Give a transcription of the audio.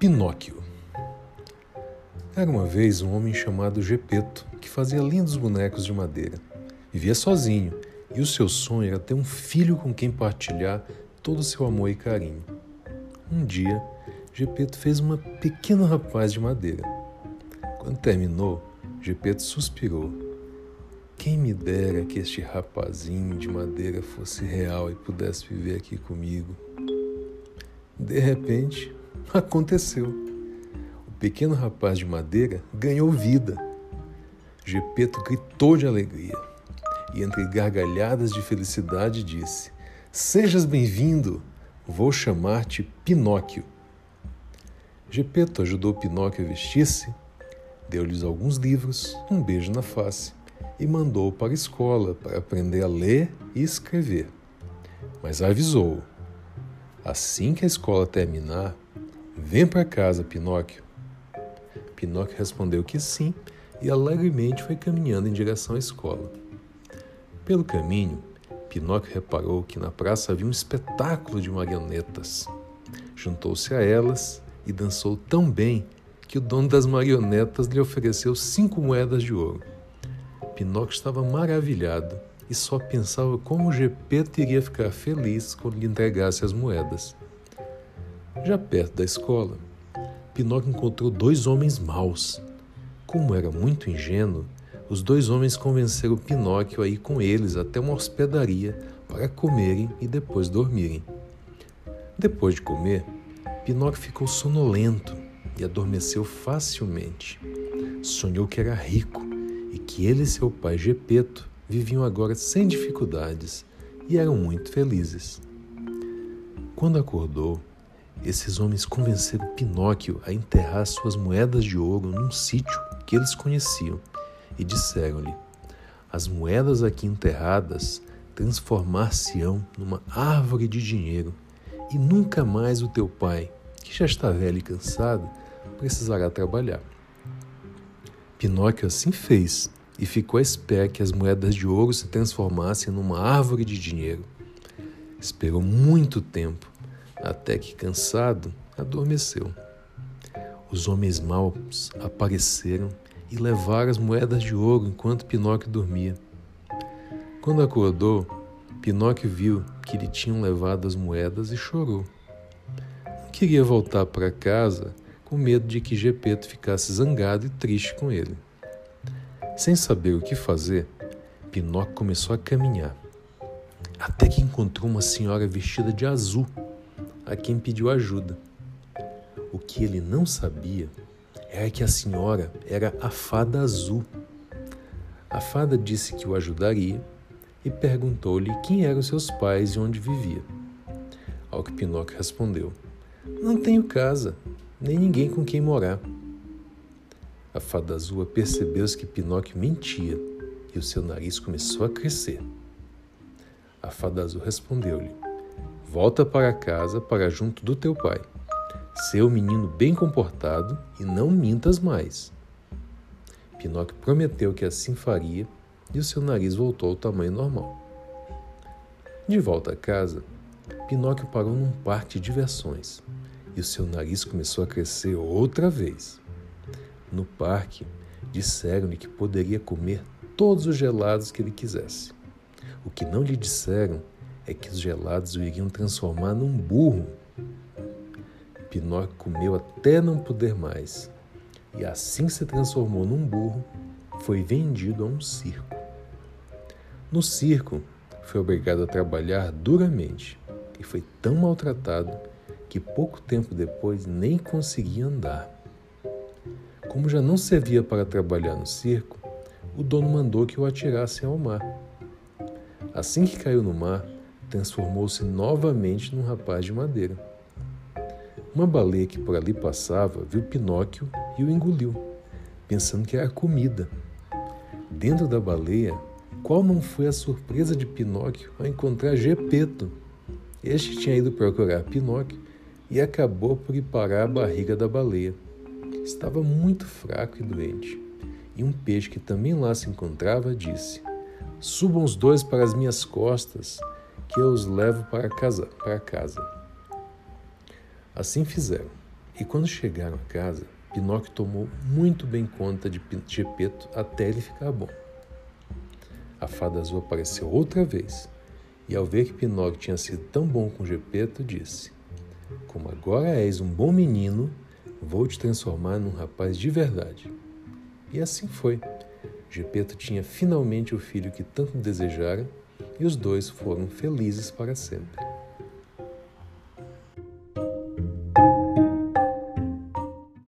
Pinóquio Era uma vez um homem chamado Gepeto que fazia lindos bonecos de madeira. Vivia sozinho e o seu sonho era ter um filho com quem partilhar todo o seu amor e carinho. Um dia, Gepeto fez uma pequeno rapaz de madeira. Quando terminou, Gepeto suspirou. Quem me dera que este rapazinho de madeira fosse real e pudesse viver aqui comigo. De repente, Aconteceu. O pequeno rapaz de madeira ganhou vida. Gepeto gritou de alegria e, entre gargalhadas de felicidade, disse: Sejas bem-vindo, vou chamar-te Pinóquio. Gepeto ajudou Pinóquio a vestir-se, deu-lhes alguns livros, um beijo na face e mandou-o para a escola para aprender a ler e escrever. Mas avisou-o: assim que a escola terminar, Vem para casa, Pinóquio. Pinóquio respondeu que sim e alegremente foi caminhando em direção à escola. Pelo caminho, Pinóquio reparou que na praça havia um espetáculo de marionetas. Juntou-se a elas e dançou tão bem que o dono das marionetas lhe ofereceu cinco moedas de ouro. Pinóquio estava maravilhado e só pensava como o Gepeto iria ficar feliz quando lhe entregasse as moedas. Já perto da escola, Pinóquio encontrou dois homens maus. Como era muito ingênuo, os dois homens convenceram Pinóquio a ir com eles até uma hospedaria para comerem e depois dormirem. Depois de comer, Pinóquio ficou sonolento e adormeceu facilmente. Sonhou que era rico e que ele e seu pai Gepeto viviam agora sem dificuldades e eram muito felizes. Quando acordou, esses homens convenceram Pinóquio a enterrar suas moedas de ouro num sítio que eles conheciam e disseram-lhe: As moedas aqui enterradas transformar-se-ão numa árvore de dinheiro, e nunca mais o teu pai, que já está velho e cansado, precisará trabalhar. Pinóquio assim fez e ficou à espera que as moedas de ouro se transformassem numa árvore de dinheiro. Esperou muito tempo até que, cansado, adormeceu. Os homens maus apareceram e levaram as moedas de ouro enquanto Pinóquio dormia. Quando acordou, Pinóquio viu que lhe tinham levado as moedas e chorou. Não queria voltar para casa com medo de que Gepeto ficasse zangado e triste com ele. Sem saber o que fazer, Pinóquio começou a caminhar, até que encontrou uma senhora vestida de azul a quem pediu ajuda. O que ele não sabia era que a senhora era a fada azul. A fada disse que o ajudaria e perguntou-lhe quem eram seus pais e onde vivia. Ao que Pinóquio respondeu: Não tenho casa, nem ninguém com quem morar. A fada azul percebeu que Pinóquio mentia e o seu nariz começou a crescer. A fada azul respondeu-lhe: Volta para casa, para junto do teu pai. Seu menino bem comportado e não mintas mais. Pinóquio prometeu que assim faria e o seu nariz voltou ao tamanho normal. De volta a casa, Pinóquio parou num parque de diversões e o seu nariz começou a crescer outra vez. No parque, disseram-lhe que poderia comer todos os gelados que ele quisesse. O que não lhe disseram é que os gelados o iriam transformar num burro. Pinóquio comeu até não poder mais e assim se transformou num burro, foi vendido a um circo. No circo, foi obrigado a trabalhar duramente e foi tão maltratado que pouco tempo depois nem conseguia andar. Como já não servia para trabalhar no circo, o dono mandou que o atirassem ao mar. Assim que caiu no mar, transformou-se novamente num rapaz de madeira. Uma baleia que por ali passava viu Pinóquio e o engoliu, pensando que era comida. Dentro da baleia, qual não foi a surpresa de Pinóquio ao encontrar Gepeto? Este tinha ido procurar Pinóquio e acabou por ir parar a barriga da baleia. Estava muito fraco e doente. E um peixe que também lá se encontrava disse: Subam os dois para as minhas costas que eu os levo para casa, para casa. Assim fizeram. E quando chegaram a casa, Pinóquio tomou muito bem conta de Gepeto até ele ficar bom. A fada azul apareceu outra vez e, ao ver que Pinóquio tinha sido tão bom com Gepeto, disse: Como agora és um bom menino, vou te transformar num rapaz de verdade. E assim foi. Gepeto tinha finalmente o filho que tanto desejara e os dois foram felizes para sempre.